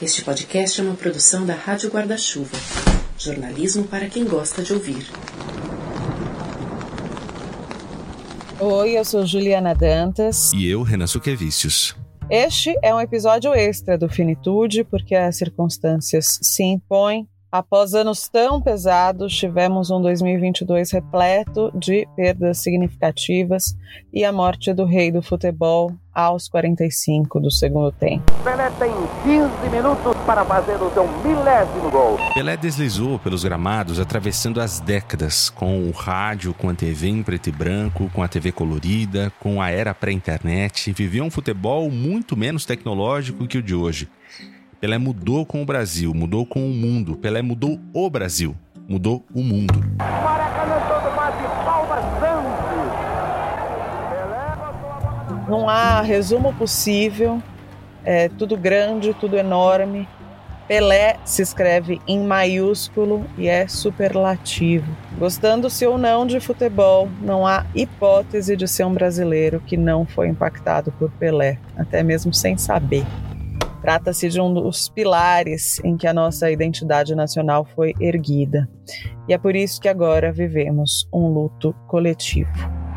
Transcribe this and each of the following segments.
Este podcast é uma produção da Rádio Guarda-Chuva. Jornalismo para quem gosta de ouvir. Oi, eu sou Juliana Dantas. E eu, Renan Suquevicius. Este é um episódio extra do Finitude, porque as circunstâncias se impõem Após anos tão pesados, tivemos um 2022 repleto de perdas significativas e a morte do rei do futebol aos 45 do segundo tempo. Pelé tem 15 minutos para fazer o seu milésimo gol. Pelé deslizou pelos gramados, atravessando as décadas, com o rádio, com a TV em preto e branco, com a TV colorida, com a era pré-internet. Vivia um futebol muito menos tecnológico que o de hoje. Pelé mudou com o Brasil, mudou com o mundo. Pelé mudou o Brasil, mudou o mundo. Não há resumo possível, é tudo grande, tudo enorme. Pelé se escreve em maiúsculo e é superlativo. Gostando-se ou não de futebol, não há hipótese de ser um brasileiro que não foi impactado por Pelé, até mesmo sem saber. Trata-se de um dos pilares em que a nossa identidade nacional foi erguida. E é por isso que agora vivemos um luto coletivo.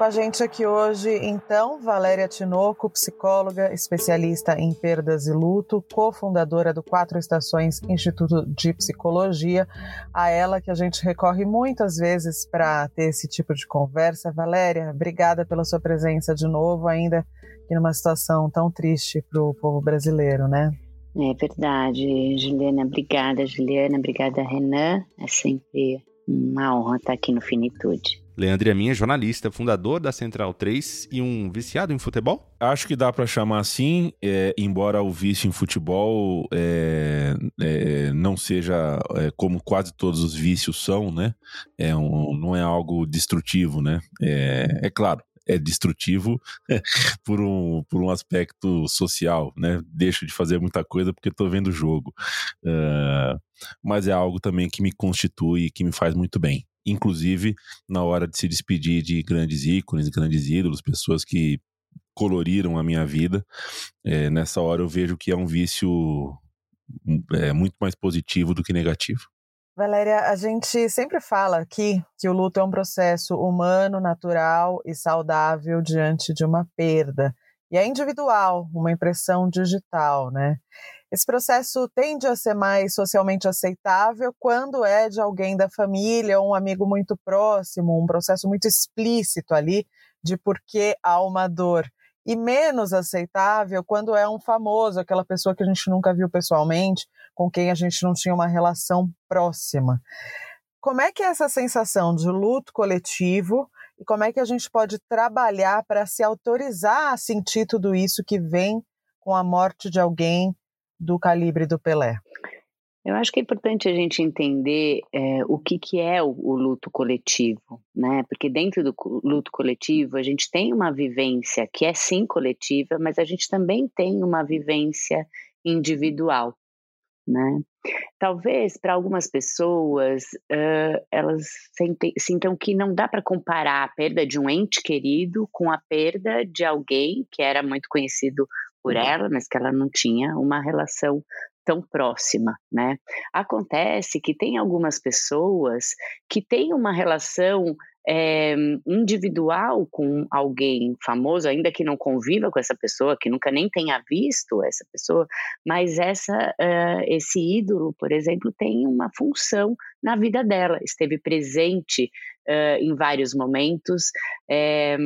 Com a gente aqui hoje, então, Valéria Tinoco, psicóloga, especialista em perdas e luto, cofundadora do Quatro Estações Instituto de Psicologia, a ela que a gente recorre muitas vezes para ter esse tipo de conversa. Valéria, obrigada pela sua presença de novo, ainda que numa situação tão triste para o povo brasileiro, né? É verdade, Juliana. Obrigada, Juliana. Obrigada, Renan. É sempre uma honra estar aqui no Finitude. Leandro Amin é jornalista, fundador da Central 3 e um viciado em futebol? Acho que dá para chamar assim, é, embora o vício em futebol é, é, não seja é, como quase todos os vícios são, né? É um, não é algo destrutivo, né? É, é claro, é destrutivo por um, por um aspecto social, né? Deixo de fazer muita coisa porque estou vendo o jogo. Uh, mas é algo também que me constitui e que me faz muito bem inclusive na hora de se despedir de grandes ícones, grandes ídolos, pessoas que coloriram a minha vida. É, nessa hora eu vejo que é um vício é, muito mais positivo do que negativo. Valéria, a gente sempre fala aqui que o luto é um processo humano, natural e saudável diante de uma perda. E é individual, uma impressão digital, né? Esse processo tende a ser mais socialmente aceitável quando é de alguém da família ou um amigo muito próximo, um processo muito explícito ali de por que há uma dor. E menos aceitável quando é um famoso, aquela pessoa que a gente nunca viu pessoalmente, com quem a gente não tinha uma relação próxima. Como é que é essa sensação de luto coletivo e como é que a gente pode trabalhar para se autorizar a sentir tudo isso que vem com a morte de alguém do calibre do Pelé? Eu acho que é importante a gente entender é, o que, que é o, o, luto coletivo, né? Porque dentro do luto coletivo a gente tem uma vivência que é sim coletiva, mas a gente também tem uma vivência individual, né? Talvez para algumas pessoas uh, elas sentem, sintam que não dá para comparar a perda de um ente querido com a perda de alguém que era muito conhecido por uhum. ela, mas que ela não tinha uma relação tão próxima, né? Acontece que tem algumas pessoas que têm uma relação é, individual com alguém famoso, ainda que não conviva com essa pessoa, que nunca nem tenha visto essa pessoa, mas essa, uh, esse ídolo, por exemplo, tem uma função na vida dela, esteve presente uh, em vários momentos, é,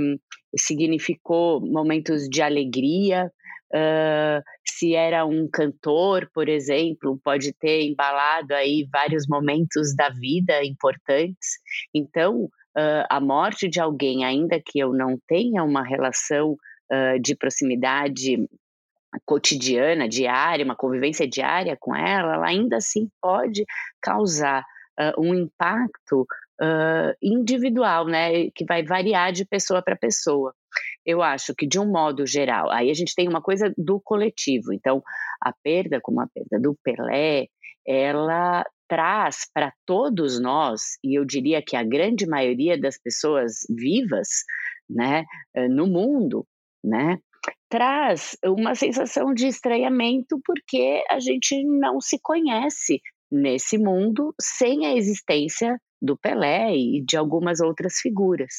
significou momentos de alegria, Uh, se era um cantor, por exemplo, pode ter embalado aí vários momentos da vida importantes. Então, uh, a morte de alguém, ainda que eu não tenha uma relação uh, de proximidade cotidiana, diária, uma convivência diária com ela, ela ainda assim pode causar um impacto individual, né, que vai variar de pessoa para pessoa eu acho que de um modo geral, aí a gente tem uma coisa do coletivo. Então, a perda, como a perda do Pelé, ela traz para todos nós, e eu diria que a grande maioria das pessoas vivas, né, no mundo, né, traz uma sensação de estranhamento porque a gente não se conhece nesse mundo sem a existência do Pelé e de algumas outras figuras.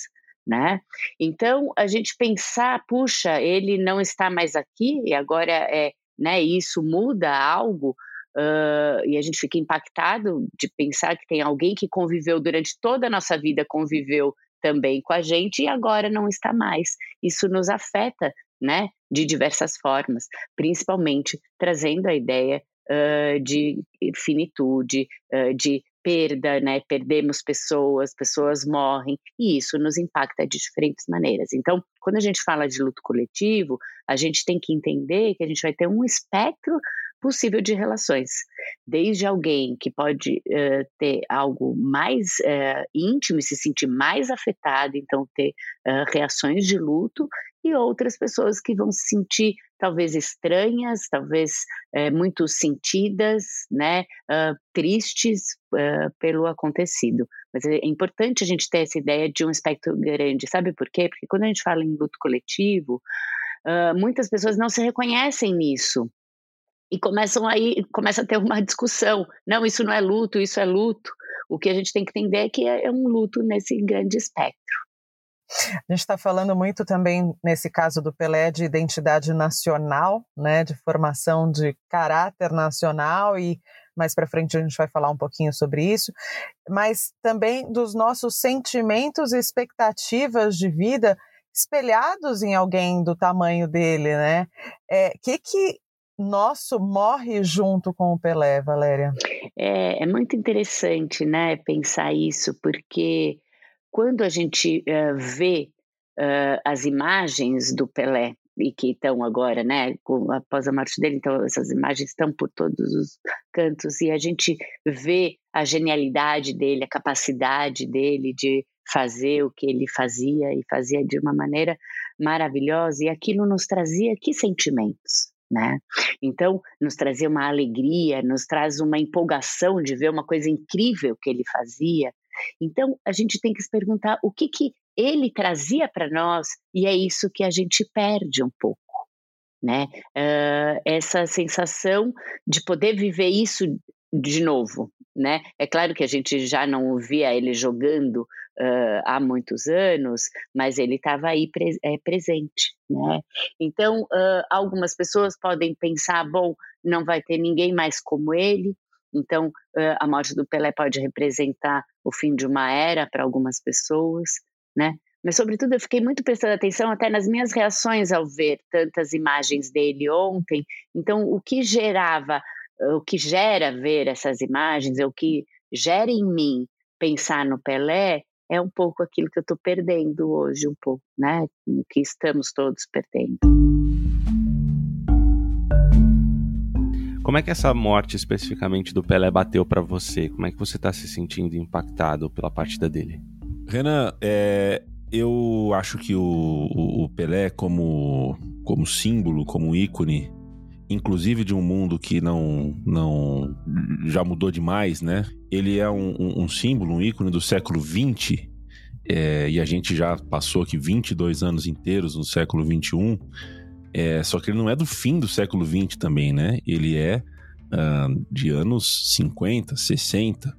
Né? Então, a gente pensar, puxa, ele não está mais aqui e agora é, né, isso muda algo, uh, e a gente fica impactado de pensar que tem alguém que conviveu durante toda a nossa vida, conviveu também com a gente e agora não está mais. Isso nos afeta né, de diversas formas, principalmente trazendo a ideia uh, de finitude, uh, de perda, né? Perdemos pessoas, pessoas morrem, e isso nos impacta de diferentes maneiras. Então, quando a gente fala de luto coletivo, a gente tem que entender que a gente vai ter um espectro possível de relações, desde alguém que pode uh, ter algo mais uh, íntimo e se sentir mais afetado, então ter uh, reações de luto, e outras pessoas que vão se sentir talvez estranhas, talvez muito sentidas, né, tristes pelo acontecido. Mas é importante a gente ter essa ideia de um espectro grande, sabe por quê? Porque quando a gente fala em luto coletivo, muitas pessoas não se reconhecem nisso, e começam aí, começa a ter uma discussão. Não, isso não é luto, isso é luto. O que a gente tem que entender é que é, é um luto nesse grande espectro. A gente está falando muito também, nesse caso do Pelé, de identidade nacional, né, de formação de caráter nacional, e mais para frente a gente vai falar um pouquinho sobre isso, mas também dos nossos sentimentos e expectativas de vida espelhados em alguém do tamanho dele, né? É, que, que nosso morre junto com o Pelé, Valéria. É, é muito interessante, né, pensar isso, porque quando a gente uh, vê uh, as imagens do Pelé e que estão agora, né, com, após a morte dele, então essas imagens estão por todos os cantos e a gente vê a genialidade dele, a capacidade dele de fazer o que ele fazia e fazia de uma maneira maravilhosa e aquilo nos trazia que sentimentos? né? Então, nos trazia uma alegria, nos traz uma empolgação de ver uma coisa incrível que ele fazia. Então, a gente tem que se perguntar o que, que ele trazia para nós e é isso que a gente perde um pouco. Né? Uh, essa sensação de poder viver isso de novo, né? É claro que a gente já não via ele jogando uh, há muitos anos, mas ele estava aí pre é, presente, né? Então, uh, algumas pessoas podem pensar, bom, não vai ter ninguém mais como ele, então uh, a morte do Pelé pode representar o fim de uma era para algumas pessoas, né? Mas, sobretudo, eu fiquei muito prestando atenção até nas minhas reações ao ver tantas imagens dele ontem. Então, o que gerava o que gera ver essas imagens, o que gera em mim pensar no Pelé, é um pouco aquilo que eu estou perdendo hoje, um pouco, né? Que estamos todos perdendo. Como é que essa morte especificamente do Pelé bateu para você? Como é que você está se sentindo impactado pela partida dele? Renan, é, eu acho que o, o, o Pelé como, como símbolo, como ícone inclusive de um mundo que não, não já mudou demais, né? Ele é um, um, um símbolo, um ícone do século XX, é, e a gente já passou aqui 22 anos inteiros no século XXI, é, só que ele não é do fim do século XX também, né? Ele é uh, de anos 50, 60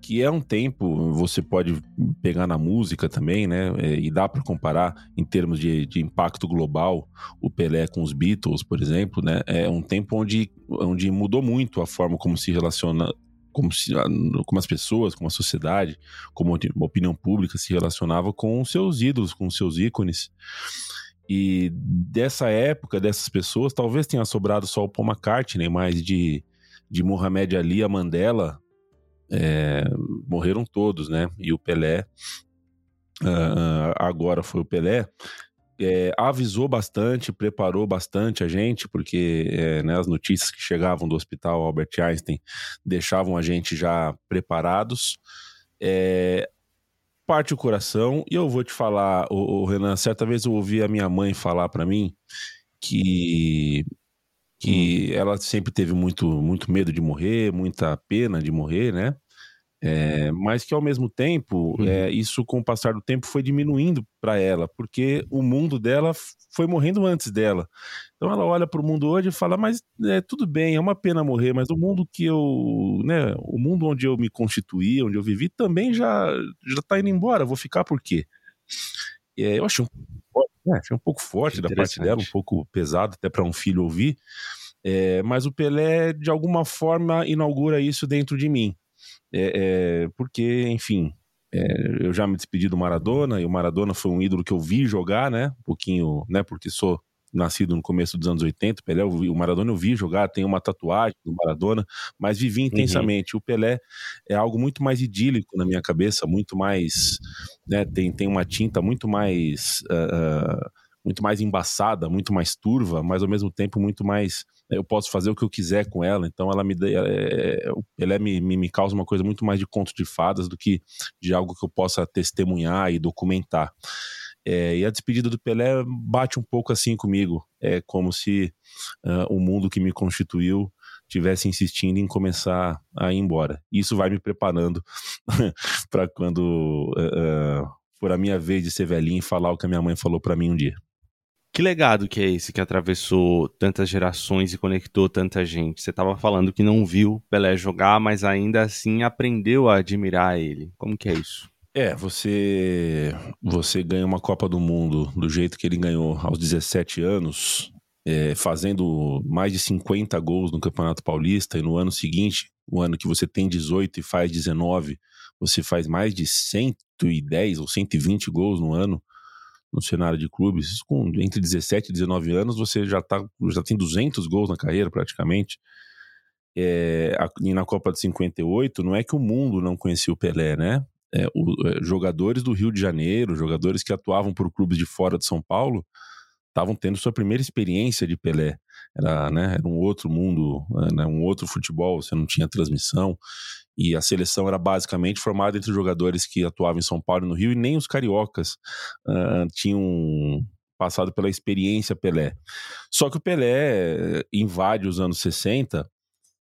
que é um tempo, você pode pegar na música também, né? É, e dá para comparar em termos de, de, impacto global o Pelé com os Beatles, por exemplo, né? É um tempo onde, onde mudou muito a forma como se relaciona. Como, se, como as pessoas, como a sociedade, como a opinião pública se relacionava com seus ídolos, com seus ícones. E dessa época, dessas pessoas, talvez tenha sobrado só o Paul McCartney, mas de, de Muhammad Ali a Mandela, é, morreram todos, né? E o Pelé, uh, agora foi o Pelé, é, avisou bastante, preparou bastante a gente, porque é, né, as notícias que chegavam do hospital Albert Einstein deixavam a gente já preparados. É, parte o coração, e eu vou te falar, o, Renan, certa vez eu ouvi a minha mãe falar para mim que que hum. ela sempre teve muito, muito medo de morrer, muita pena de morrer, né? É, mas que ao mesmo tempo, uhum. é, isso com o passar do tempo foi diminuindo para ela, porque o mundo dela foi morrendo antes dela. Então ela olha para o mundo hoje e fala: Mas é, tudo bem, é uma pena morrer, mas o mundo que eu. Né, o mundo onde eu me constituí, onde eu vivi, também já, já tá indo embora, vou ficar por quê? É, eu achei um, né, achei um pouco forte da parte dela, um pouco pesado até para um filho ouvir. É, mas o Pelé, de alguma forma, inaugura isso dentro de mim. É, é, porque, enfim, é, eu já me despedi do Maradona, e o Maradona foi um ídolo que eu vi jogar, né? Um pouquinho, né? Porque sou nascido no começo dos anos 80, Pelé, o Maradona eu vi jogar, tem uma tatuagem do Maradona, mas vivi uhum. intensamente. Uhum. O Pelé é algo muito mais idílico na minha cabeça, muito mais, né, tem, tem uma tinta muito mais uh, muito mais embaçada, muito mais turva, mas ao mesmo tempo muito mais eu posso fazer o que eu quiser com ela, então ela me é, ela é, me, me, me causa uma coisa muito mais de conto de fadas do que de algo que eu possa testemunhar e documentar. É, e a despedida do Pelé bate um pouco assim comigo. É como se uh, o mundo que me constituiu tivesse insistindo em começar a ir embora. Isso vai me preparando para quando uh, for a minha vez de ser velhinho e falar o que a minha mãe falou para mim um dia. Que legado que é esse que atravessou tantas gerações e conectou tanta gente? Você estava falando que não viu Pelé jogar, mas ainda assim aprendeu a admirar ele. Como que é isso? É, você você ganha uma Copa do Mundo do jeito que ele ganhou aos 17 anos, é, fazendo mais de 50 gols no Campeonato Paulista, e no ano seguinte, o ano que você tem 18 e faz 19, você faz mais de 110 ou 120 gols no ano no cenário de clubes, com entre 17 e 19 anos, você já, tá, já tem 200 gols na carreira praticamente. É, e na Copa de 58, não é que o mundo não conhecia o Pelé, né? É, o, é, jogadores do Rio de Janeiro, jogadores que atuavam por clubes de fora de São Paulo, estavam tendo sua primeira experiência de Pelé. Era, né, era um outro mundo, né, um outro futebol, você não tinha transmissão. E a seleção era basicamente formada entre jogadores que atuavam em São Paulo e no Rio, e nem os cariocas uh, tinham passado pela experiência Pelé. Só que o Pelé invade os anos 60 uh,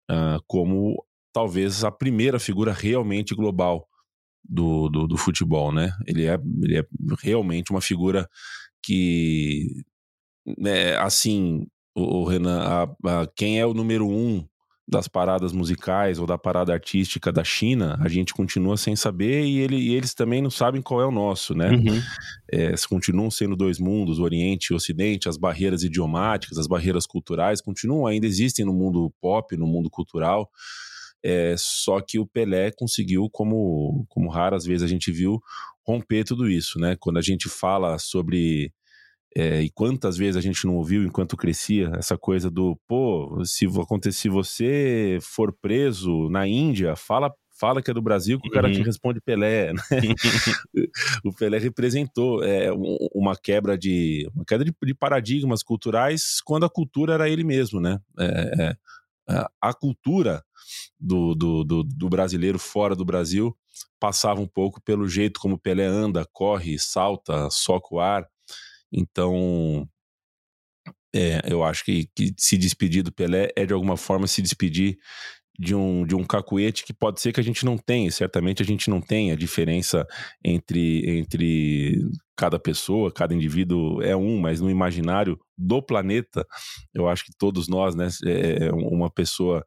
ah, como talvez a primeira figura realmente global do, do, do, futebol, né? Ele é, ele é realmente uma figura que, né, assim, o, Renan, a, a, quem é o número um das paradas musicais ou da parada artística da China, a gente continua sem saber e, ele, e eles também não sabem qual é o nosso, né? Uhum. É, continuam sendo dois mundos, o Oriente e o Ocidente, as barreiras idiomáticas, as barreiras culturais continuam, ainda existem no mundo pop, no mundo cultural. É, só que o Pelé conseguiu, como, como raras vezes a gente viu, romper tudo isso, né? Quando a gente fala sobre é, e quantas vezes a gente não ouviu enquanto crescia essa coisa do, pô, se acontecer, você for preso na Índia, fala fala que é do Brasil que o cara te uhum. responde Pelé. Né? o Pelé representou é, uma quebra de uma queda de, de, paradigmas culturais quando a cultura era ele mesmo, né? É, é, a cultura do, do, do, do, brasileiro fora do Brasil passava um pouco pelo jeito como Pelé anda, corre, salta, soca o ar. Então, é, eu acho que, que, se despedir do Pelé é de alguma forma se despedir de um, de um cacuete que pode ser que a gente não tenha, certamente a gente não tem a diferença entre, entre cada pessoa, cada indivíduo é um, mas no imaginário do planeta, eu acho que todos nós, né, é, é uma pessoa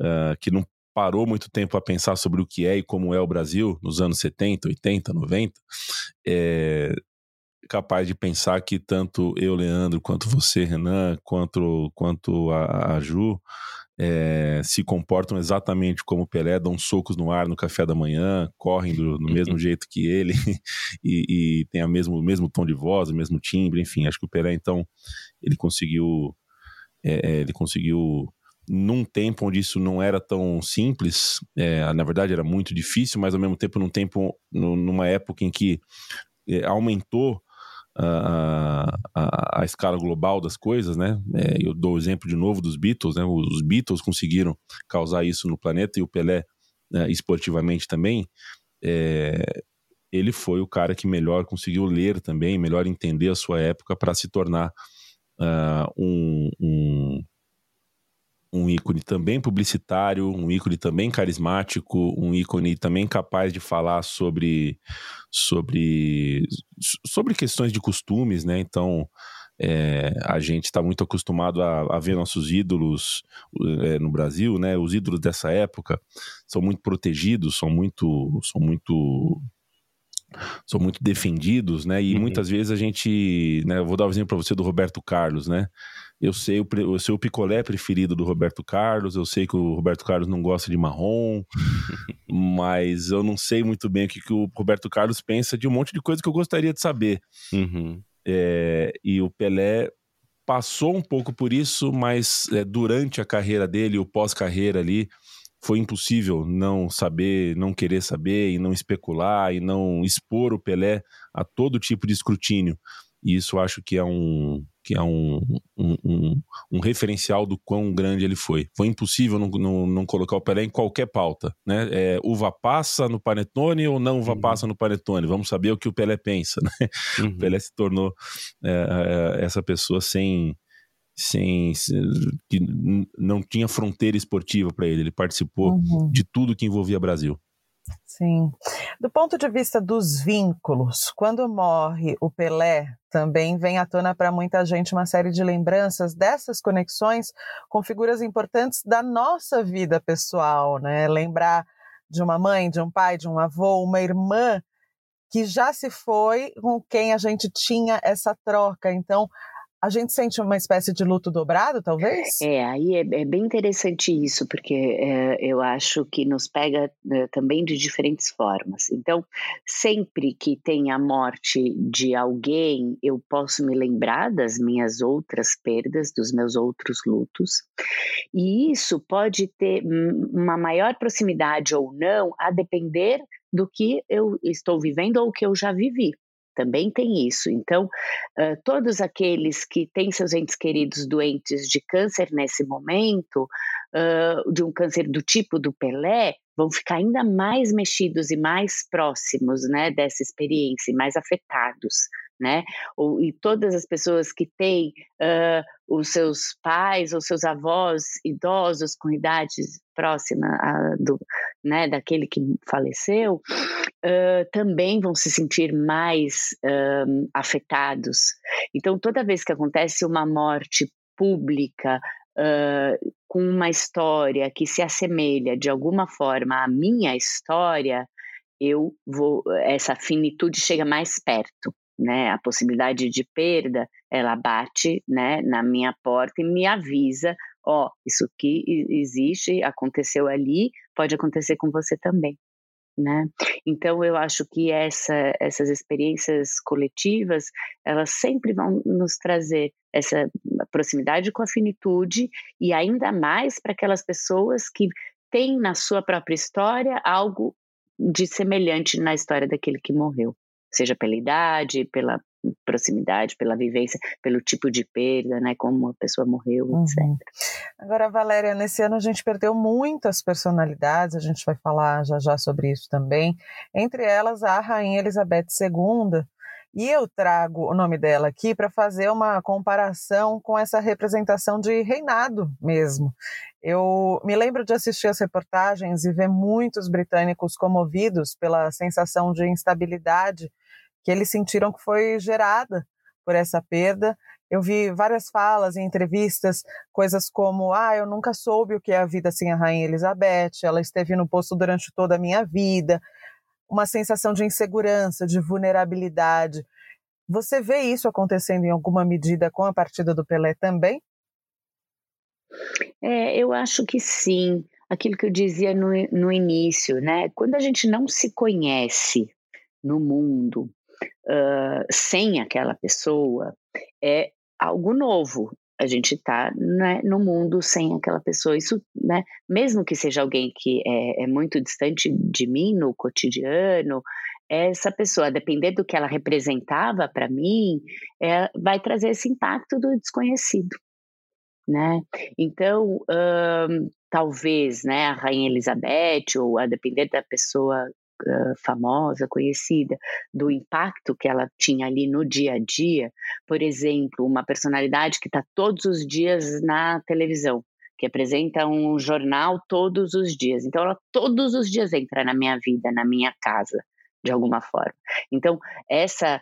uh, que não parou muito tempo a pensar sobre o que é e como é o Brasil nos anos 70, 80, 90, é, capaz de pensar que tanto eu, Leandro, quanto você, Renan, quanto, quanto a, a Ju, é, se comportam exatamente como o Pelé, dão socos no ar no café da manhã, correm do, do mesmo jeito que ele e, e tem a mesmo, o mesmo tom de voz, o mesmo timbre, enfim, acho que o Pelé, então, ele conseguiu, é, ele conseguiu num tempo onde isso não era tão simples, é, na verdade era muito difícil, mas ao mesmo tempo num tempo, numa época em que é, aumentou a, a, a, escala global das coisas, né? É, eu dou o exemplo de novo dos Beatles, né? Os Beatles conseguiram causar isso no planeta e o Pelé, né, esportivamente também. É, ele foi o cara que melhor conseguiu ler também, melhor entender a sua época para se tornar uh, um, um, um ícone também publicitário, um ícone também carismático, um ícone também capaz de falar sobre sobre sobre questões de costumes, né? Então é, a gente está muito acostumado a, a, ver nossos ídolos é, no Brasil, né? Os ídolos dessa época são muito protegidos, são muito, são muito, são muito defendidos, né? E uhum. muitas vezes a gente, né? Eu vou dar um exemplo para você do Roberto Carlos, né? Eu sei, o, eu sei o picolé preferido do Roberto Carlos, eu sei que o Roberto Carlos não gosta de marrom, mas eu não sei muito bem o que, que o Roberto Carlos pensa de um monte de coisa que eu gostaria de saber. Uhum. É, e o Pelé passou um pouco por isso, mas é, durante a carreira dele, o pós-carreira ali, foi impossível não saber, não querer saber e não especular e não expor o Pelé a todo tipo de escrutínio. E isso acho que é um, que é um, um, um, um, referencial do quão grande ele foi. Foi impossível não, não, não colocar o Pelé em qualquer pauta. Né? É, uva passa no Panetone ou não uva uhum. passa no Panetone? Vamos saber o que o Pelé pensa. Né? Uhum. O Pelé se tornou é, é, essa pessoa sem, sem que não tinha fronteira esportiva para ele. Ele participou uhum. de tudo que envolvia Brasil. Sim. Do ponto de vista dos vínculos, quando morre o Pelé, também vem à tona para muita gente uma série de lembranças dessas conexões com figuras importantes da nossa vida pessoal, né? Lembrar de uma mãe, de um pai, de um avô, uma irmã que já se foi, com quem a gente tinha essa troca. Então, a gente sente uma espécie de luto dobrado, talvez? É, aí é, é bem interessante isso, porque é, eu acho que nos pega é, também de diferentes formas. Então, sempre que tem a morte de alguém, eu posso me lembrar das minhas outras perdas, dos meus outros lutos, e isso pode ter uma maior proximidade ou não, a depender do que eu estou vivendo ou que eu já vivi também tem isso. Então, uh, todos aqueles que têm seus entes queridos doentes de câncer nesse momento, uh, de um câncer do tipo do Pelé, vão ficar ainda mais mexidos e mais próximos né, dessa experiência, mais afetados né? Ou, e todas as pessoas que têm uh, os seus pais ou seus avós idosos com idade próxima a, do, né, daquele que faleceu, uh, também vão se sentir mais afetados. Então, toda vez que acontece uma morte pública Uh, com uma história que se assemelha de alguma forma à minha história, eu vou essa finitude chega mais perto né, a possibilidade de perda, ela bate, né, na minha porta e me avisa, ó, oh, isso aqui existe, aconteceu ali, pode acontecer com você também, né? Então eu acho que essa, essas experiências coletivas, elas sempre vão nos trazer essa proximidade com a finitude e ainda mais para aquelas pessoas que têm na sua própria história algo de semelhante na história daquele que morreu seja pela idade, pela proximidade, pela vivência, pelo tipo de perda, né, como a pessoa morreu, uhum. etc. Agora, Valéria, nesse ano a gente perdeu muitas personalidades, a gente vai falar já já sobre isso também, entre elas a Rainha Elizabeth II, e eu trago o nome dela aqui para fazer uma comparação com essa representação de reinado mesmo. Eu me lembro de assistir as reportagens e ver muitos britânicos comovidos pela sensação de instabilidade que eles sentiram que foi gerada por essa perda. Eu vi várias falas em entrevistas, coisas como: ah, eu nunca soube o que é a vida sem a Rainha Elizabeth, ela esteve no posto durante toda a minha vida. Uma sensação de insegurança, de vulnerabilidade. Você vê isso acontecendo em alguma medida com a partida do Pelé também? É, eu acho que sim. Aquilo que eu dizia no, no início, né? Quando a gente não se conhece no mundo, sem aquela pessoa é algo novo. A gente está né, no mundo sem aquela pessoa. Isso, né, mesmo que seja alguém que é, é muito distante de mim no cotidiano, essa pessoa, a depender do que ela representava para mim, é, vai trazer esse impacto do desconhecido, né? Então, talvez, né, a rainha Elizabeth ou a depender da pessoa famosa, conhecida, do impacto que ela tinha ali no dia a dia. Por exemplo, uma personalidade que está todos os dias na televisão, que apresenta um jornal todos os dias. Então, ela todos os dias entra na minha vida, na minha casa, de alguma forma. Então, essa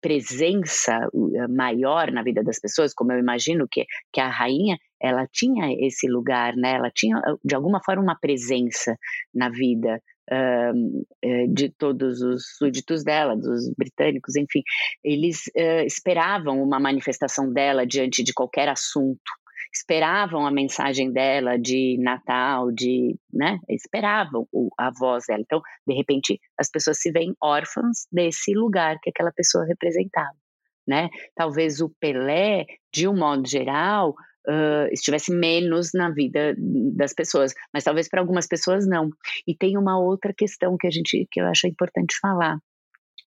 presença maior na vida das pessoas, como eu imagino que, que a rainha, ela tinha esse lugar, né? Ela tinha, de alguma forma, uma presença na vida de todos os súditos dela, dos britânicos, enfim, eles uh, esperavam uma manifestação dela diante de qualquer assunto, esperavam a mensagem dela de Natal, de, né, esperavam a voz dela. Então, de repente, as pessoas se veem órfãs desse lugar que aquela pessoa representava, né? Talvez o Pelé, de um modo geral, uh, estivesse menos na vida das pessoas, mas talvez para algumas pessoas não. E tem uma outra questão que a gente que eu acho importante falar.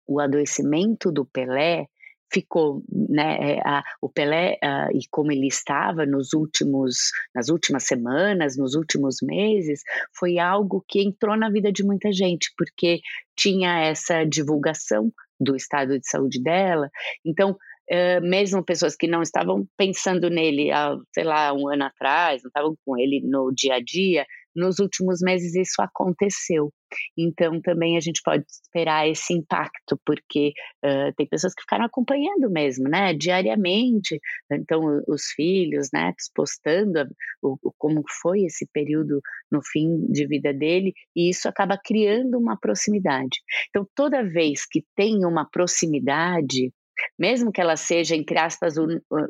O adoecimento do Pelé ficou, né, é, a, o Pelé a, e como ele estava nos últimos, nas últimas semanas, nos últimos meses, foi algo que entrou na vida de muita gente, porque tinha essa divulgação do estado de saúde dela, então mesmo pessoas que não estavam pensando nele há, sei lá, um ano atrás, não estavam com ele no dia a dia, nos últimos meses isso aconteceu. Então também a gente pode esperar esse impacto, porque uh, tem pessoas que ficaram acompanhando mesmo, né, diariamente. Então os filhos, né, postando o, como foi esse período no fim de vida dele, e isso acaba criando uma proximidade. Então toda vez que tem uma proximidade mesmo que ela seja, entre aspas,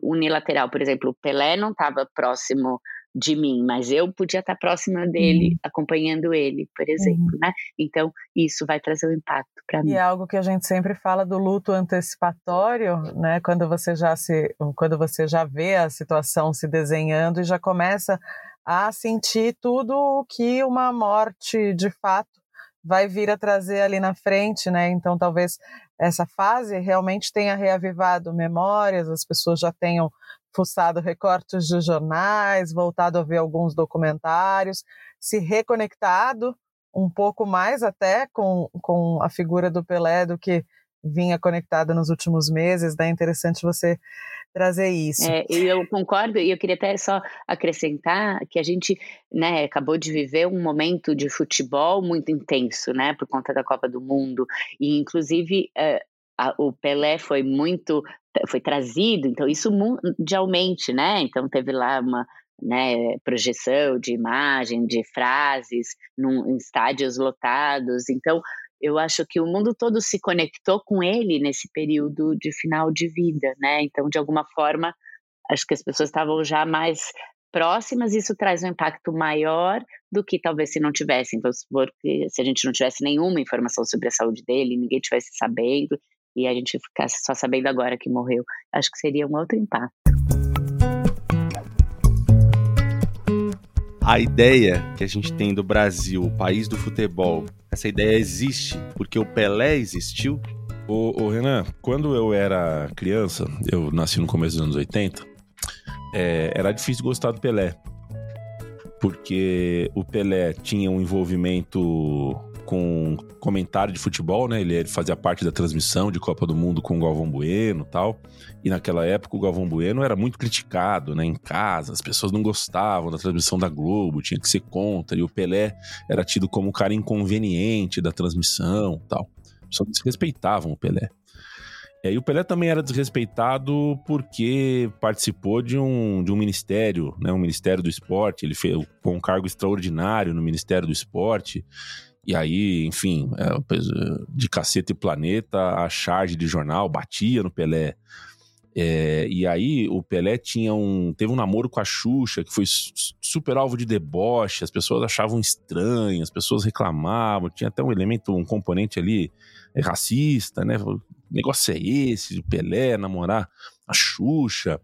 unilateral. Por exemplo, o Pelé não estava próximo de mim, mas eu podia estar próxima dele, uhum. acompanhando ele, por exemplo, uhum. né? Então, isso vai trazer um impacto para mim. E é algo que a gente sempre fala do luto antecipatório, né? Quando você já se quando você já vê a situação se desenhando e já começa a sentir tudo o que uma morte de fato vai vir a trazer ali na frente, né? Então, talvez essa fase realmente tenha reavivado memórias, as pessoas já tenham fuçado recortes de jornais, voltado a ver alguns documentários, se reconectado um pouco mais até com, com a figura do Pelé do que vinha conectada nos últimos meses, né? É interessante você trazer isso. É, eu concordo, e eu queria até só acrescentar que a gente né, acabou de viver um momento de futebol muito intenso, né, por conta da Copa do Mundo, e inclusive uh, a, o Pelé foi muito, foi trazido, então isso mundialmente, né, então teve lá uma né, projeção de imagem, de frases num, em estádios lotados, então eu acho que o mundo todo se conectou com ele nesse período de final de vida, né? Então, de alguma forma, acho que as pessoas estavam já mais próximas, isso traz um impacto maior do que talvez se não tivessem. Que se a gente não tivesse nenhuma informação sobre a saúde dele, ninguém tivesse sabendo, e a gente ficasse só sabendo agora que morreu, acho que seria um outro impacto. A ideia que a gente tem do Brasil, o país do futebol, essa ideia existe porque o Pelé existiu? Ô, ô Renan, quando eu era criança, eu nasci no começo dos anos 80, é, era difícil gostar do Pelé. Porque o Pelé tinha um envolvimento com comentário de futebol, né? Ele fazia parte da transmissão de Copa do Mundo com o Galvão Bueno tal. E naquela época o Galvão Bueno era muito criticado, né? Em casa, as pessoas não gostavam da transmissão da Globo, tinha que ser contra. E o Pelé era tido como um cara inconveniente da transmissão tal. As pessoas desrespeitavam o Pelé. E aí o Pelé também era desrespeitado porque participou de um, de um ministério, né, um ministério do esporte, ele fez um cargo extraordinário no Ministério do Esporte, e aí, enfim, é, de cacete e planeta, a charge de jornal batia no Pelé. É, e aí o Pelé tinha um, teve um namoro com a Xuxa que foi super alvo de deboche, as pessoas achavam estranho, as pessoas reclamavam, tinha até um elemento, um componente ali é, racista, né? negócio é esse de Pelé namorar a Xuxa?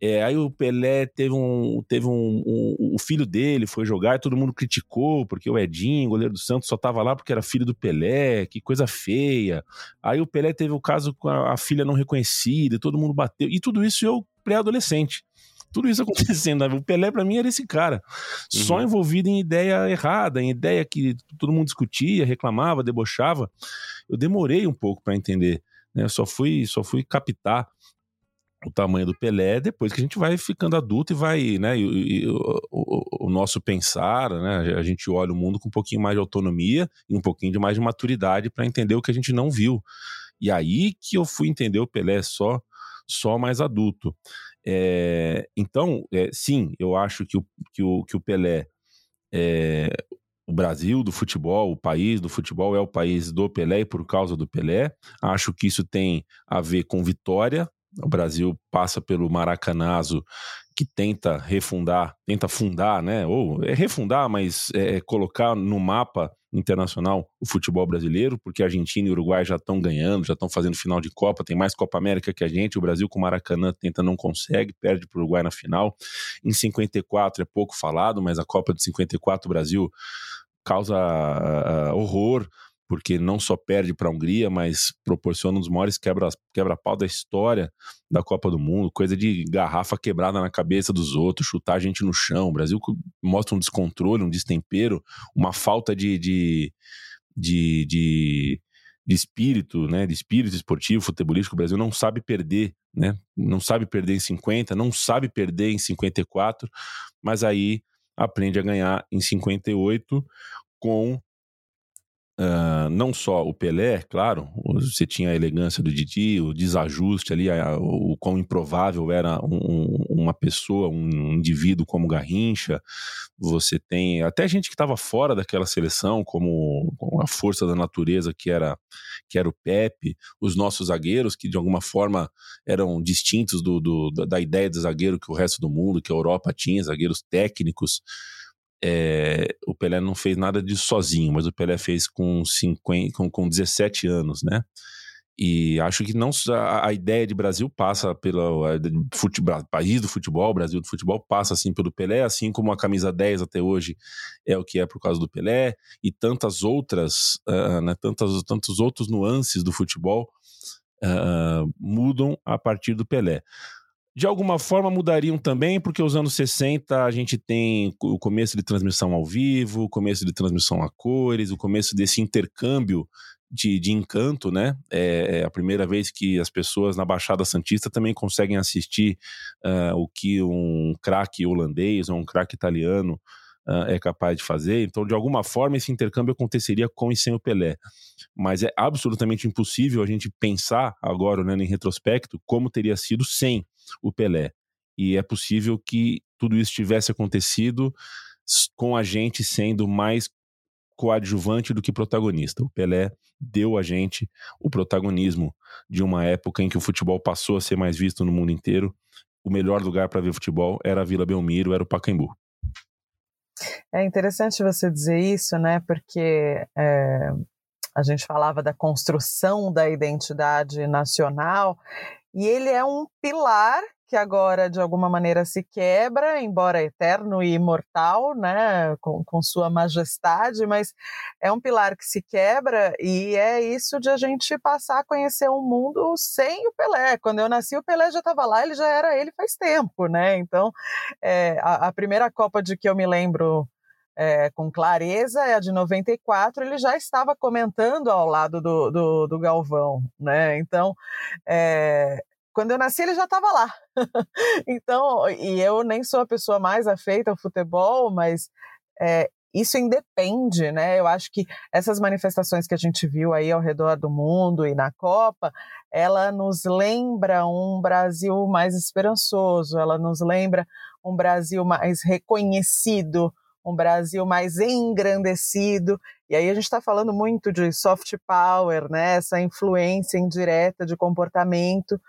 É, aí o Pelé teve um. Teve um, um, O filho dele foi jogar e todo mundo criticou, porque o Edinho, goleiro do Santos, só tava lá porque era filho do Pelé, que coisa feia. Aí o Pelé teve o caso com a, a filha não reconhecida, e todo mundo bateu. E tudo isso eu, pré-adolescente tudo isso acontecendo. O Pelé, para mim, era esse cara. Uhum. Só envolvido em ideia errada, em ideia que todo mundo discutia, reclamava, debochava. Eu demorei um pouco para entender. Né? Eu só fui, só fui captar o tamanho do Pelé depois que a gente vai ficando adulto e vai, né, e, e, o, o, nosso pensar, né, a gente olha o mundo com um pouquinho mais de autonomia e um pouquinho de mais de maturidade para entender o que a gente não viu. E aí que eu fui entender o Pelé só só mais adulto. É, então, é, sim, eu acho que o, que o, que o Pelé, é, o Brasil do futebol, o país do futebol é o país do Pelé e por causa do Pelé. Acho que isso tem a ver com vitória, o Brasil passa pelo Maracanazo, que tenta refundar, tenta fundar, né? Ou é refundar, mas é, é colocar no mapa internacional o futebol brasileiro, porque Argentina e Uruguai já estão ganhando, já estão fazendo final de Copa, tem mais Copa América que a gente. O Brasil com o Maracanã tenta, não consegue, perde para o Uruguai na final. Em 54 é pouco falado, mas a Copa de 54 o Brasil causa uh, horror porque não só perde para a Hungria, mas proporciona um dos maiores quebra-pau quebra da história da Copa do Mundo, coisa de garrafa quebrada na cabeça dos outros, chutar a gente no chão. O Brasil mostra um descontrole, um destempero, uma falta de, de, de, de, de espírito, né, de espírito esportivo, futebolístico. O Brasil não sabe perder, né, não sabe perder em 50, não sabe perder em 54, mas aí aprende a ganhar em 58 com Uh, não só o Pelé, claro, você tinha a elegância do Didi, o desajuste ali, a, o, o quão improvável era um, uma pessoa, um indivíduo como Garrincha. Você tem até gente que estava fora daquela seleção, como, como, a força da natureza que era que era o Pepe, os nossos zagueiros que de alguma forma eram distintos do, do da ideia de zagueiro que o resto do mundo, que a Europa tinha, zagueiros técnicos é, o Pelé não fez nada disso sozinho, mas o Pelé fez com, 50, com, com 17 anos, né? E acho que não a, a ideia de Brasil passa pelo futebol, país do futebol, Brasil do futebol passa assim pelo Pelé, assim como a camisa 10 até hoje é o que é por causa do Pelé e tantas outras, uh, né, tantas, tantos outros nuances do futebol uh, mudam a partir do Pelé de alguma forma mudariam também, porque os anos 60 a gente tem o começo de transmissão ao vivo, o começo de transmissão a cores, o começo desse intercâmbio de, de encanto, né? É, é, a primeira vez que as pessoas na Baixada Santista também conseguem assistir uh, o que um craque holandês ou um craque italiano uh, é capaz de fazer. Então, de alguma forma, esse intercâmbio aconteceria com e sem o Pelé. Mas é absolutamente impossível a gente pensar agora, né, em retrospecto, como teria sido sem o Pelé. E é possível que tudo isso tivesse acontecido com a gente sendo mais coadjuvante do que protagonista. O Pelé deu a gente o protagonismo de uma época em que o futebol passou a ser mais visto no mundo inteiro. O melhor lugar para ver futebol era a Vila Belmiro, era o Pacaembu. É interessante você dizer isso, né? Porque é, a gente falava da construção da identidade nacional e ele é um pilar que agora de alguma maneira se quebra, embora eterno e imortal, né, com, com, sua majestade, mas é um pilar que se quebra e é isso de a gente passar a conhecer um mundo sem o Pelé. Quando eu nasci, o Pelé já estava lá, ele já era ele faz tempo, né? Então, é, a, a primeira Copa de que eu me lembro é, com clareza é a de 94, ele já estava comentando ao lado do, do, do Galvão, né? Então, é, quando eu nasci ele já estava lá. então, e eu nem sou a pessoa mais afeita ao futebol, mas é, isso independe, né? Eu acho que essas manifestações que a gente viu aí ao redor do mundo e na Copa, ela nos lembra um Brasil mais esperançoso, ela nos lembra um Brasil mais reconhecido, um Brasil mais engrandecido. E aí a gente está falando muito de soft power, né? Essa influência indireta de comportamento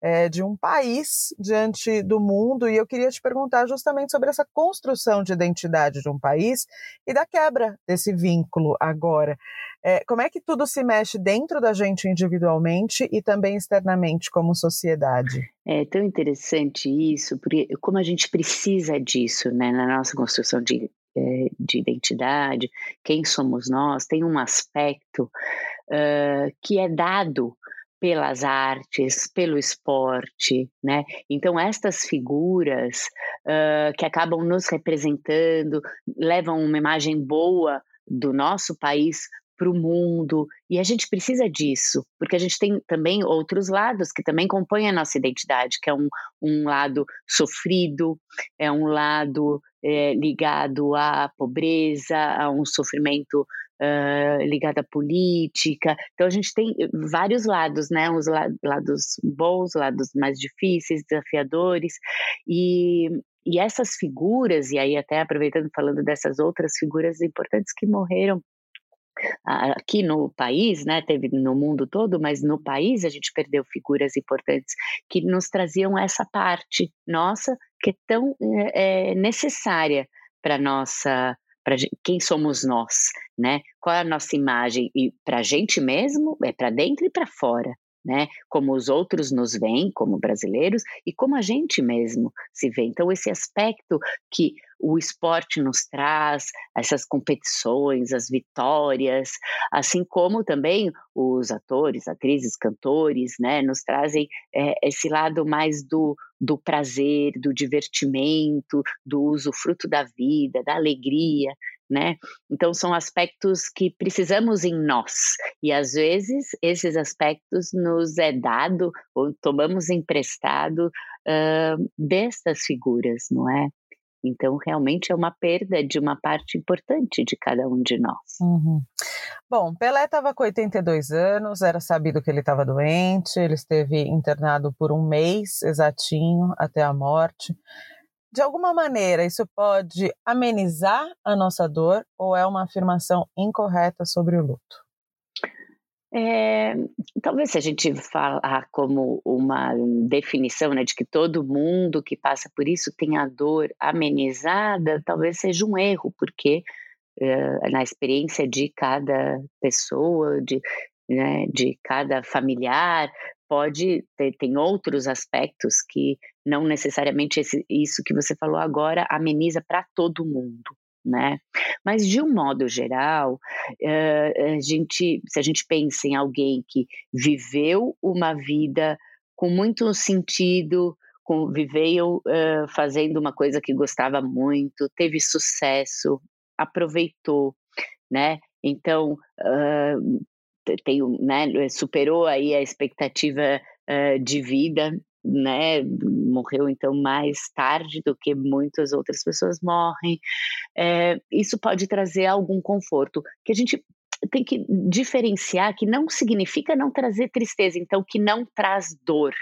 é, de um país diante do mundo. E eu queria te perguntar justamente sobre essa construção de identidade de um país e da quebra desse vínculo agora. É, como é que tudo se mexe dentro da gente individualmente e também externamente como sociedade? É tão interessante isso, porque como a gente precisa disso né, na nossa construção de, é, de identidade, quem somos nós, tem um aspecto uh, que é dado pelas artes, pelo esporte, né? Então estas figuras uh, que acabam nos representando levam uma imagem boa do nosso país para o mundo. E a gente precisa disso, porque a gente tem também outros lados que também compõem a nossa identidade, que é um, um lado sofrido, é um lado é, ligado à pobreza, a um sofrimento Uh, ligado à política. Então a gente tem vários lados, né? Os lados bons, lados mais difíceis, desafiadores. E, e essas figuras, e aí até aproveitando falando dessas outras figuras importantes que morreram aqui no país, né, teve no mundo todo, mas no país a gente perdeu figuras importantes que nos traziam essa parte nossa que é tão é, necessária para nossa para quem somos nós, né? Qual é a nossa imagem e para a gente mesmo é para dentro e para fora né? Como os outros nos veem como brasileiros e como a gente mesmo se vê. Então esse aspecto que o esporte nos traz, essas competições, as vitórias, assim como também os atores, atrizes, cantores, né, nos trazem é, esse lado mais do, do prazer, do divertimento, do uso fruto da vida, da alegria né? Então são aspectos que precisamos em nós e às vezes esses aspectos nos é dado ou tomamos emprestado uh, destas figuras, não é? Então realmente é uma perda de uma parte importante de cada um de nós. Uhum. Bom, Pelé estava com 82 anos, era sabido que ele estava doente, ele esteve internado por um mês exatinho até a morte de alguma maneira, isso pode amenizar a nossa dor ou é uma afirmação incorreta sobre o luto? É, talvez se a gente falar como uma definição né, de que todo mundo que passa por isso tem a dor amenizada, talvez seja um erro, porque é, na experiência de cada pessoa, de, né, de cada familiar, pode ter tem outros aspectos que não necessariamente esse, isso que você falou agora ameniza para todo mundo. Né? Mas de um modo geral, uh, a gente, se a gente pensa em alguém que viveu uma vida com muito sentido, com, viveu uh, fazendo uma coisa que gostava muito, teve sucesso, aproveitou, né? Então uh, tem, né, superou aí a expectativa de vida né, morreu então mais tarde do que muitas outras pessoas morrem. É, isso pode trazer algum conforto, que a gente tem que diferenciar que não significa não trazer tristeza, então que não traz dor.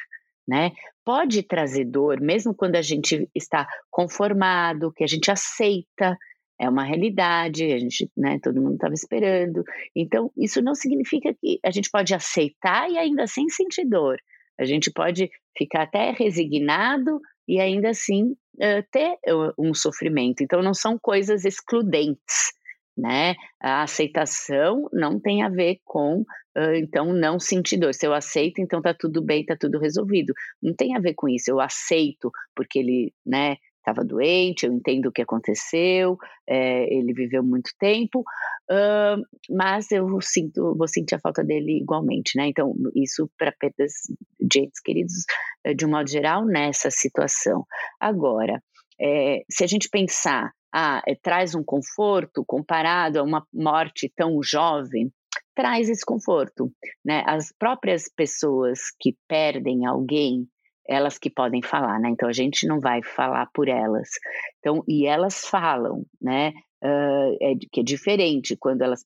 Né? Pode trazer dor, mesmo quando a gente está conformado, que a gente aceita, é uma realidade, a gente, né, todo mundo estava esperando. Então, isso não significa que a gente pode aceitar e ainda assim sentir dor. A gente pode ficar até resignado e ainda assim uh, ter um sofrimento. Então, não são coisas excludentes, né? A aceitação não tem a ver com, uh, então, não sentir dor. Se eu aceito, então tá tudo bem, tá tudo resolvido. Não tem a ver com isso. Eu aceito porque ele, né? Estava doente, eu entendo o que aconteceu, é, ele viveu muito tempo, uh, mas eu sinto, vou sentir a falta dele igualmente, né? Então, isso para perdas de entes queridos, eh, de um modo geral, nessa situação. Agora, é, se a gente pensar, ah, é, traz um conforto comparado a uma morte tão jovem, traz esse conforto, né? As próprias pessoas que perdem alguém elas que podem falar, né? Então a gente não vai falar por elas. Então, e elas falam, né? Uh, é, que é diferente quando elas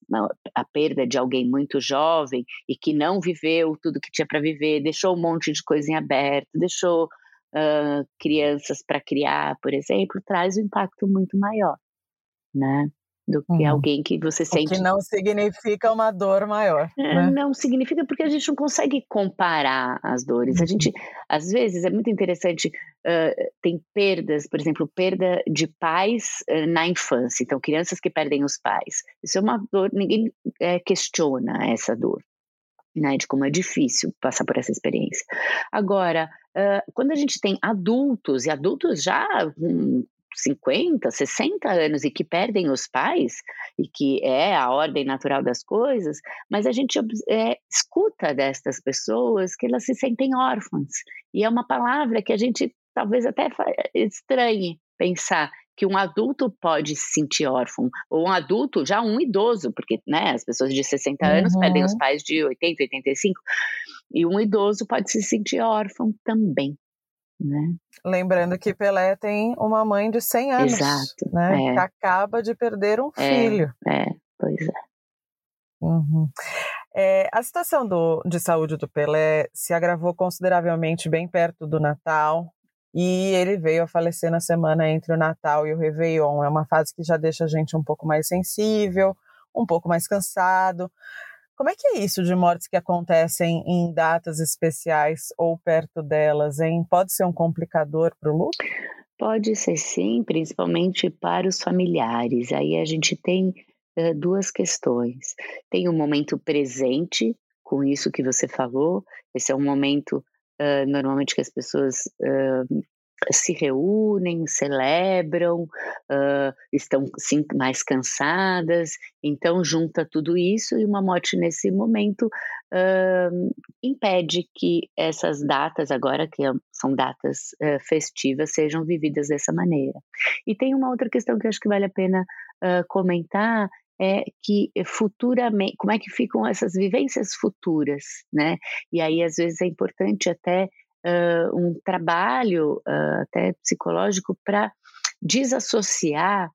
a perda de alguém muito jovem e que não viveu tudo que tinha para viver, deixou um monte de coisa em aberto, deixou uh, crianças para criar, por exemplo, traz um impacto muito maior, né? Do que uhum. alguém que você sente. O que não significa uma dor maior. É, né? Não significa porque a gente não consegue comparar as dores. Uhum. A gente, às vezes, é muito interessante, uh, tem perdas, por exemplo, perda de pais uh, na infância. Então, crianças que perdem os pais. Isso é uma dor, ninguém uh, questiona essa dor. Né, de como é difícil passar por essa experiência. Agora, quando a gente tem adultos, e adultos já um, 50, 60 anos e que perdem os pais, e que é a ordem natural das coisas, mas a gente é, escuta destas pessoas que elas se sentem órfãs. E é uma palavra que a gente talvez até estranhe pensar que um adulto pode se sentir órfão, ou um adulto, já um idoso, porque né, as pessoas de 60 anos uhum. perdem os pais de 80, 85, e um idoso pode se sentir órfão também. Né? Lembrando que Pelé tem uma mãe de 100 anos, Exato, né? É. Que acaba de perder um é, filho. É, pois é. Uhum. É, a situação do, de saúde do Pelé se agravou consideravelmente bem perto do Natal e ele veio a falecer na semana entre o Natal e o Réveillon. É uma fase que já deixa a gente um pouco mais sensível, um pouco mais cansado. Como é que é isso de mortes que acontecem em datas especiais ou perto delas, hein? Pode ser um complicador para o luto? Pode ser sim, principalmente para os familiares. Aí a gente tem uh, duas questões. Tem o um momento presente, com isso que você falou, esse é um momento uh, normalmente que as pessoas uh, se reúnem, celebram, uh, estão sim, mais cansadas, então junta tudo isso e uma morte nesse momento uh, impede que essas datas, agora que são datas uh, festivas, sejam vividas dessa maneira. E tem uma outra questão que acho que vale a pena comentar, é que futuramente, como é que ficam essas vivências futuras, né? E aí às vezes é importante até uh, um trabalho uh, até psicológico para desassociar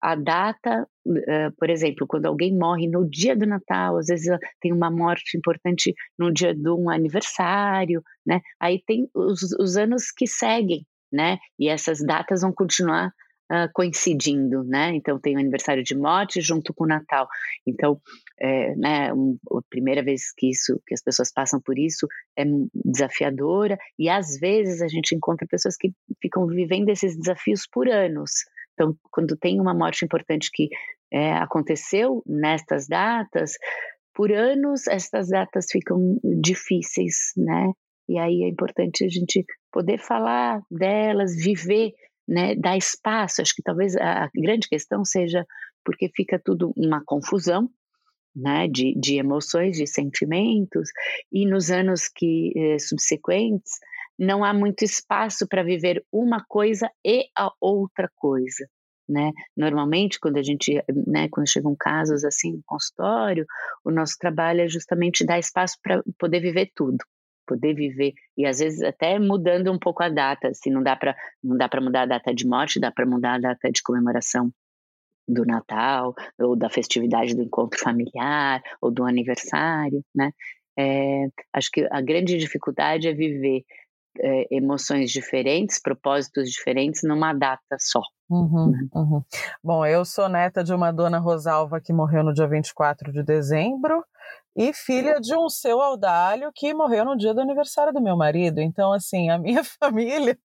a data, uh, por exemplo, quando alguém morre no dia do Natal, às vezes tem uma morte importante no dia de um aniversário, né? Aí tem os, os anos que seguem, né? E essas datas vão continuar uh, coincidindo, né? Então tem o aniversário de morte junto com o Natal. Então, é, né, um, a primeira vez que isso, que as pessoas passam por isso é desafiadora e às vezes a gente encontra pessoas que ficam vivendo esses desafios por anos. Então, quando tem uma morte importante que é, aconteceu nestas datas, por anos estas datas ficam difíceis, né? E aí é importante a gente poder falar delas, viver né, dar espaço. Acho que talvez a grande questão seja porque fica tudo uma confusão, né, de, de emoções, de sentimentos, e nos anos que eh, subsequentes não há muito espaço para viver uma coisa e a outra coisa. Né? Normalmente, quando a gente, né, quando chegam casos assim no consultório, o nosso trabalho é justamente dar espaço para poder viver tudo poder viver e às vezes até mudando um pouco a data, se não dá para não dá para mudar a data de morte, dá para mudar a data de comemoração do Natal ou da festividade do encontro familiar ou do aniversário, né? É, acho que a grande dificuldade é viver é, emoções diferentes, propósitos diferentes numa data só. Uhum, né? uhum. Bom, eu sou neta de uma dona Rosalva que morreu no dia 24 de dezembro e filha de um seu Audálio que morreu no dia do aniversário do meu marido. Então, assim, a minha família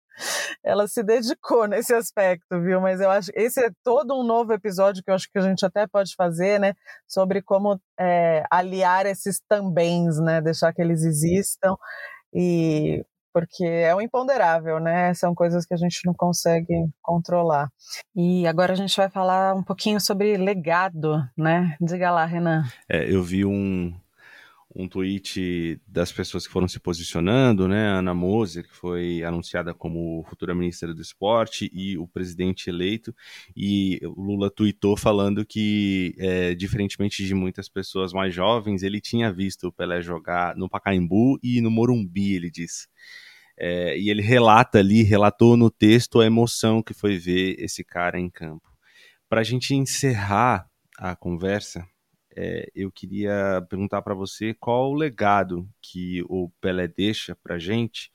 ela se dedicou nesse aspecto, viu? Mas eu acho esse é todo um novo episódio que eu acho que a gente até pode fazer, né? Sobre como é, aliar esses tambéms, né? Deixar que eles existam e porque é o imponderável, né? São coisas que a gente não consegue controlar. E agora a gente vai falar um pouquinho sobre legado, né? Diga lá, Renan. É, eu vi um, um tweet das pessoas que foram se posicionando, né? Ana Moser, que foi anunciada como futura ministra do esporte, e o presidente eleito. E o Lula tweetou falando que, é, diferentemente de muitas pessoas mais jovens, ele tinha visto o Pelé jogar no Pacaembu e no Morumbi, ele disse. É, e ele relata ali, relatou no texto a emoção que foi ver esse cara em campo. Para a gente encerrar a conversa, é, eu queria perguntar para você qual o legado que o Pelé deixa para gente.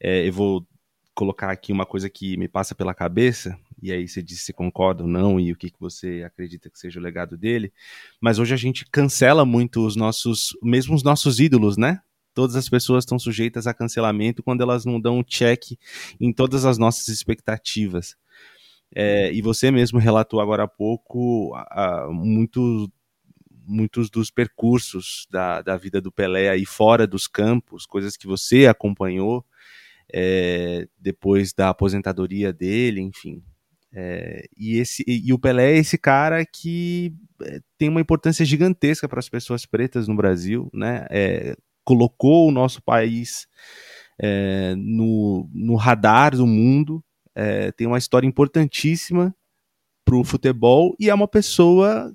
É, eu vou colocar aqui uma coisa que me passa pela cabeça, e aí você diz se concorda ou não e o que, que você acredita que seja o legado dele. Mas hoje a gente cancela muito os nossos, mesmo os nossos ídolos, né? Todas as pessoas estão sujeitas a cancelamento quando elas não dão um check em todas as nossas expectativas. É, e você mesmo relatou agora há pouco a, a, muito, muitos dos percursos da, da vida do Pelé aí fora dos campos, coisas que você acompanhou é, depois da aposentadoria dele, enfim. É, e, esse, e o Pelé é esse cara que é, tem uma importância gigantesca para as pessoas pretas no Brasil, né? É, colocou o nosso país é, no, no radar do mundo, é, tem uma história importantíssima para o futebol e é uma pessoa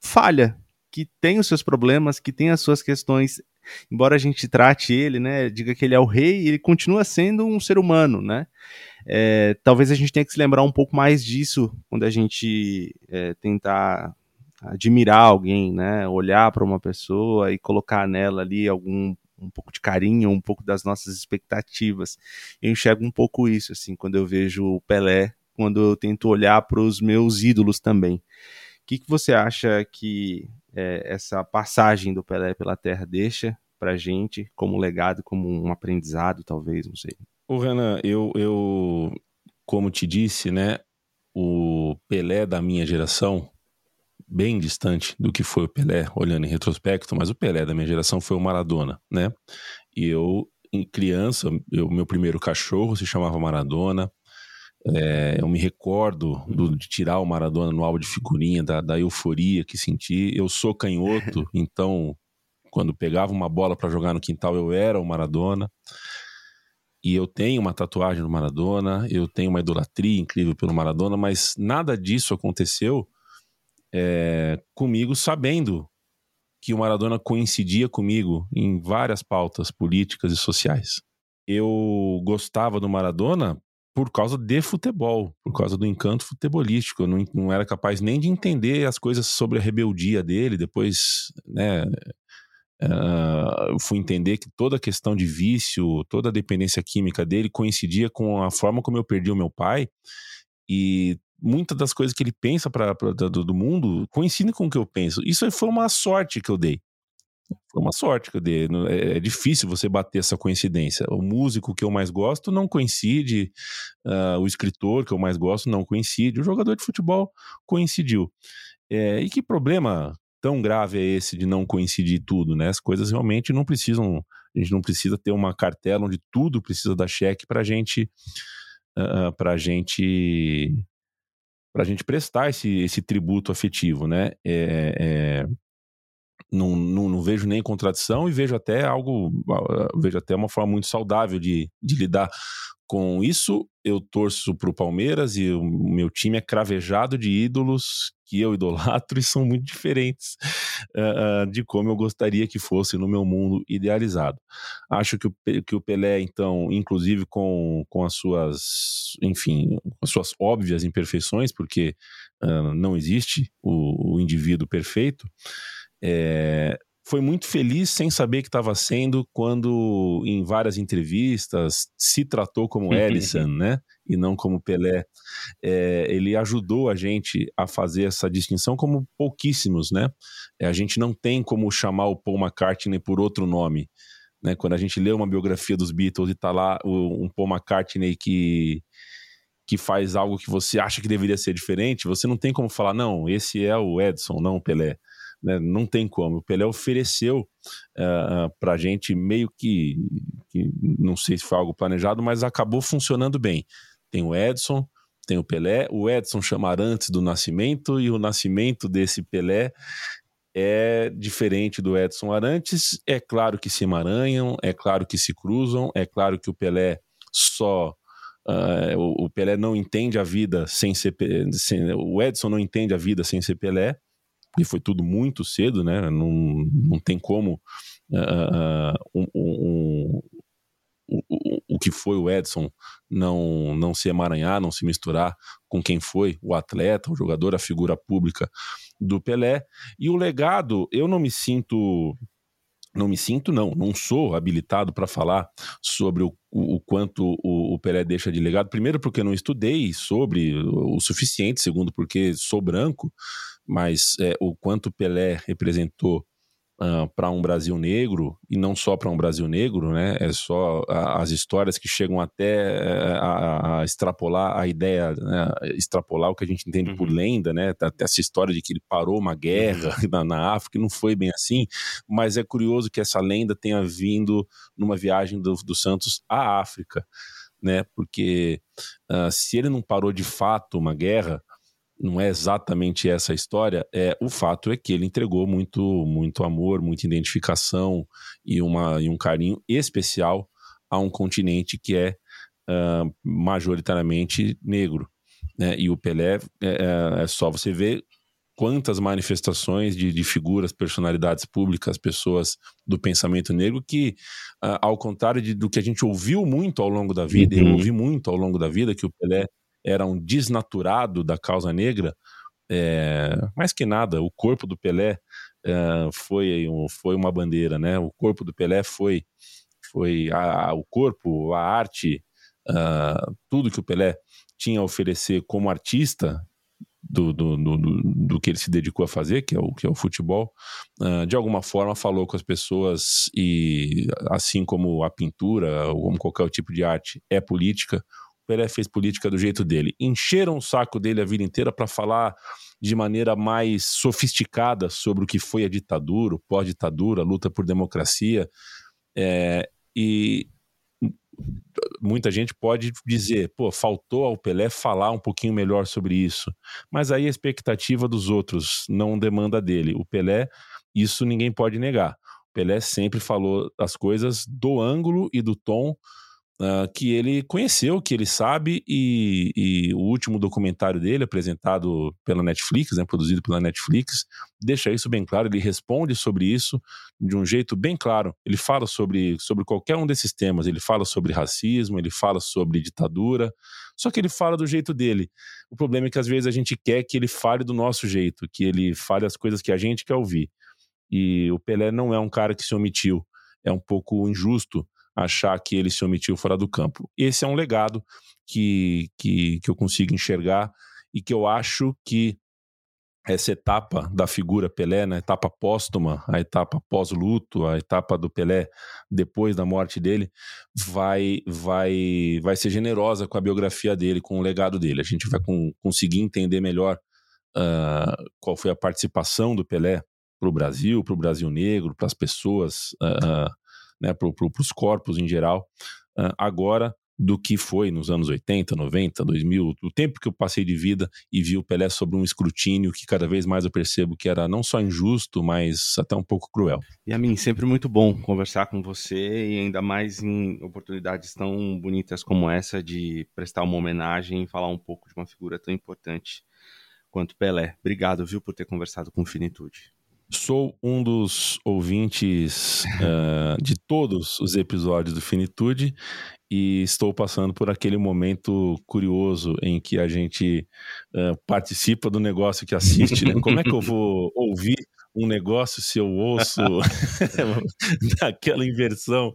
falha, que tem os seus problemas, que tem as suas questões. Embora a gente trate ele, né, diga que ele é o rei, ele continua sendo um ser humano, né? É, talvez a gente tenha que se lembrar um pouco mais disso quando a gente é, tentar admirar alguém, né? Olhar para uma pessoa e colocar nela ali algum um pouco de carinho, um pouco das nossas expectativas. Eu enxergo um pouco isso assim quando eu vejo o Pelé, quando eu tento olhar para os meus ídolos também. O que, que você acha que é, essa passagem do Pelé pela Terra deixa para gente como legado, como um aprendizado, talvez, não sei. O Renan, eu, eu, como te disse, né, o Pelé da minha geração, bem distante do que foi o Pelé, olhando em retrospecto, mas o Pelé da minha geração foi o Maradona, né? E eu, em criança, o meu primeiro cachorro se chamava Maradona. É, eu me recordo do, de tirar o Maradona no álbum de figurinha, da, da euforia que senti. Eu sou canhoto, então quando pegava uma bola para jogar no quintal, eu era o Maradona. E eu tenho uma tatuagem do Maradona, eu tenho uma idolatria incrível pelo Maradona, mas nada disso aconteceu é, comigo sabendo que o Maradona coincidia comigo em várias pautas políticas e sociais. Eu gostava do Maradona por causa de futebol, por causa do encanto futebolístico. Eu não, não era capaz nem de entender as coisas sobre a rebeldia dele. Depois, né, uh, fui entender que toda a questão de vício, toda a dependência química dele coincidia com a forma como eu perdi o meu pai. E muitas das coisas que ele pensa para do, do mundo coincidem com o que eu penso. Isso foi uma sorte que eu dei. Foi uma sorte que eu dei. É, é, difícil você bater essa coincidência. O músico que eu mais gosto não coincide, uh, o escritor que eu mais gosto não coincide, o jogador de futebol coincidiu. É, e que problema tão grave é esse de não coincidir tudo, né? As coisas realmente não precisam, a gente não precisa ter uma cartela onde tudo precisa dar cheque para gente, uh, para gente para a gente prestar esse, esse tributo afetivo, né? É, é, não, não, não, vejo nem contradição e vejo até algo, vejo até uma forma muito saudável de, de lidar com isso. Eu torço para o Palmeiras e o meu time é cravejado de ídolos que eu idolatro e são muito diferentes uh, de como eu gostaria que fosse no meu mundo idealizado. Acho que o, que o Pelé, então, inclusive com, com as suas, enfim, as suas óbvias imperfeições, porque uh, não existe o, o indivíduo perfeito, é, foi muito feliz sem saber que estava sendo quando em várias entrevistas se tratou como Ellison, né? E não como Pelé. É, ele ajudou a gente a fazer essa distinção como pouquíssimos, né? É, a gente não tem como chamar o Paul McCartney por outro nome. Né? Quando a gente lê uma biografia dos Beatles e tá lá o, um Paul McCartney que que faz algo que você acha que deveria ser diferente, você não tem como falar, não, esse é o Edson, não o Pelé. Né? Não tem como. O Pelé ofereceu uh, eh, eh, para a gente meio que, que, não sei se foi algo planejado, mas acabou funcionando bem. Tem o Edson, tem o Pelé. O Edson chamar antes do nascimento e o nascimento desse Pelé é diferente do Edson Arantes. É claro que se emaranham, é claro que se cruzam, é claro que o Pelé só Uh, o, o, Pelé não entende a vida sem ser. Sem, o Edson não entende a vida sem ser Pelé e foi tudo muito cedo, né? Não, não tem como uh, um, um, um, o que foi o Edson não, não se emaranhar, não se misturar com quem foi o atleta, o jogador, a figura pública do Pelé. E o legado, eu não me sinto não me sinto, não, não sou habilitado para falar sobre o, o, o quanto o, o, Pelé deixa de legado. Primeiro, porque não estudei sobre o, o suficiente, segundo, porque sou branco, mas é, o quanto Pelé representou uh, para um Brasil negro, e não só para um Brasil negro, né? É só a, as histórias que chegam até é, a, a extrapolar a ideia, né? extrapolar o que a gente entende uhum. por lenda, né? Até essa história de que ele parou uma guerra uhum. na, na África, não foi bem assim, mas é curioso que essa lenda tenha vindo numa viagem do, do Santos à África. Né, porque uh, se ele não parou de fato uma guerra, não é exatamente essa a história, é o fato é que ele entregou muito muito amor, muita identificação e, uma, e um carinho especial a um continente que é uh, majoritariamente negro. Né? E o Pelé, é, é, é só você ver quantas manifestações de, de, figuras, personalidades públicas, pessoas do pensamento negro que, uh, ao contrário de, do que a gente ouviu muito ao longo da vida, uhum. eu ouvi muito ao longo da vida que o Pelé era um desnaturado da causa negra, é, mais que nada, o corpo do Pelé é, foi, foi uma bandeira, né? O corpo do Pelé foi, foi a, o corpo, a arte, uh, tudo que o Pelé tinha a oferecer como artista do, do, do, do, que ele se dedicou a fazer, que é o, que é o futebol, uh, de alguma forma falou com as pessoas e, assim como a pintura, ou como qualquer tipo de arte é política, Pelé fez política do jeito dele. Encheram o saco dele a vida inteira para falar de maneira mais sofisticada sobre o que foi a ditadura, o pós-ditadura, a luta por democracia. É, e muita gente pode dizer, pô, faltou ao Pelé falar um pouquinho melhor sobre isso. Mas aí a expectativa dos outros não demanda dele. O Pelé, isso ninguém pode negar. O Pelé sempre falou as coisas do ângulo e do tom uh, que ele conheceu, que ele sabe, e, e, o último documentário dele, apresentado pela Netflix, né, produzido pela Netflix, deixa isso bem claro. Ele responde sobre isso de um jeito bem claro. Ele fala sobre, sobre qualquer um desses temas. Ele fala sobre racismo, ele fala sobre ditadura, só que ele fala do jeito dele. O problema é que às vezes a gente quer que ele fale do nosso jeito, que ele fale as coisas que a gente quer ouvir. E o Pelé não é um cara que se omitiu. É um pouco injusto achar que ele se omitiu fora do campo. Esse é um legado que, que, que eu consigo enxergar e que eu acho que essa etapa da figura Pelé, na né, etapa póstuma, a etapa pós-luto, a etapa do Pelé depois da morte dele, vai vai vai ser generosa com a biografia dele, com o legado dele. A gente vai com, conseguir entender melhor uh, qual foi a participação do Pelé para o Brasil, para o Brasil negro, para as pessoas uh, né, para pro, os corpos em geral, uh, agora do que foi nos anos 80, 90, 2000, o tempo que eu passei de vida e vi o Pelé sob um escrutínio que cada vez mais eu percebo que era não só injusto, mas até um pouco cruel. E a mim, sempre muito bom conversar com você e ainda mais em oportunidades tão bonitas como essa de prestar uma homenagem e falar um pouco de uma figura tão importante quanto Pelé. Obrigado, viu, por ter conversado com Finitude. Sou um dos ouvintes uh, de todos os episódios do Finitude e estou passando por aquele momento curioso em que a gente uh, participa do negócio que assiste. Né? Como é que eu vou ouvir um negócio se eu ouço daquela inversão.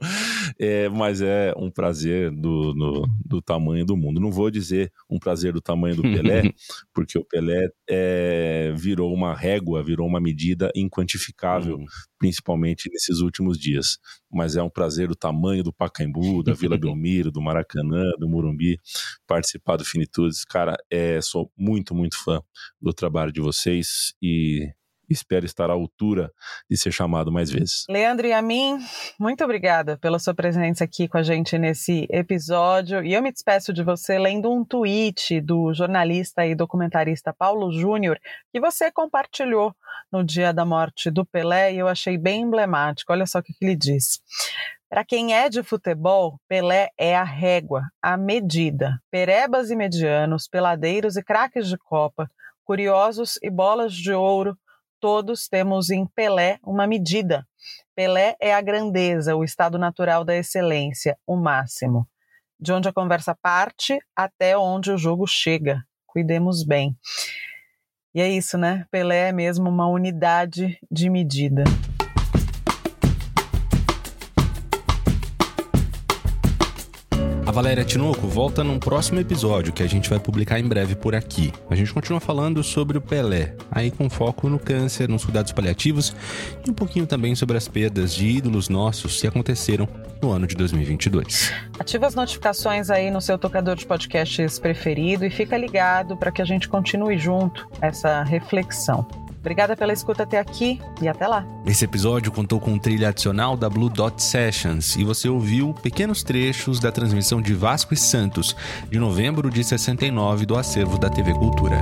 É, mas é um prazer do, no, do tamanho do mundo. Não vou dizer um prazer do tamanho do Pelé, porque o Pelé é, virou uma régua, virou uma medida inquantificável, uhum. principalmente nesses últimos dias. Mas é um prazer do tamanho do Pacaembu, da Vila Belmiro, do Maracanã, do Morumbi, participar do Finitudes. Cara, é, sou muito, muito fã do trabalho de vocês e espero estar à altura de ser chamado mais vezes. Leandro e a mim, muito obrigada pela sua presença aqui com a gente nesse episódio. E eu me despeço de você lendo um tweet do jornalista e documentarista Paulo Júnior que você compartilhou no dia da morte do Pelé e eu achei bem emblemático. Olha só o que ele diz. Para quem é de futebol, Pelé é a régua, a medida. Perebas e medianos, peladeiros e craques de Copa, curiosos e bolas de ouro, todos temos em Pelé uma medida. Pelé é a grandeza, o estado natural da excelência, o máximo. De onde a conversa parte até onde o jogo chega. Cuidemos bem. E é isso, né? Pelé é mesmo uma unidade de medida. Valéria Tinoco volta num próximo episódio que a gente vai publicar em breve por aqui. A gente continua falando sobre o Pelé, aí com foco no câncer, nos cuidados paliativos e um pouquinho também sobre as perdas de ídolos nossos que aconteceram no ano de 2022. Ativa as notificações aí no seu tocador de podcasts preferido e fica ligado para que a gente continue junto essa reflexão. Obrigada pela escuta até aqui e até lá. Esse episódio contou com um trilha adicional da Blue Dot Sessions e você ouviu pequenos trechos da transmissão de Vasco e Santos, de novembro de 69, do acervo da TV Cultura.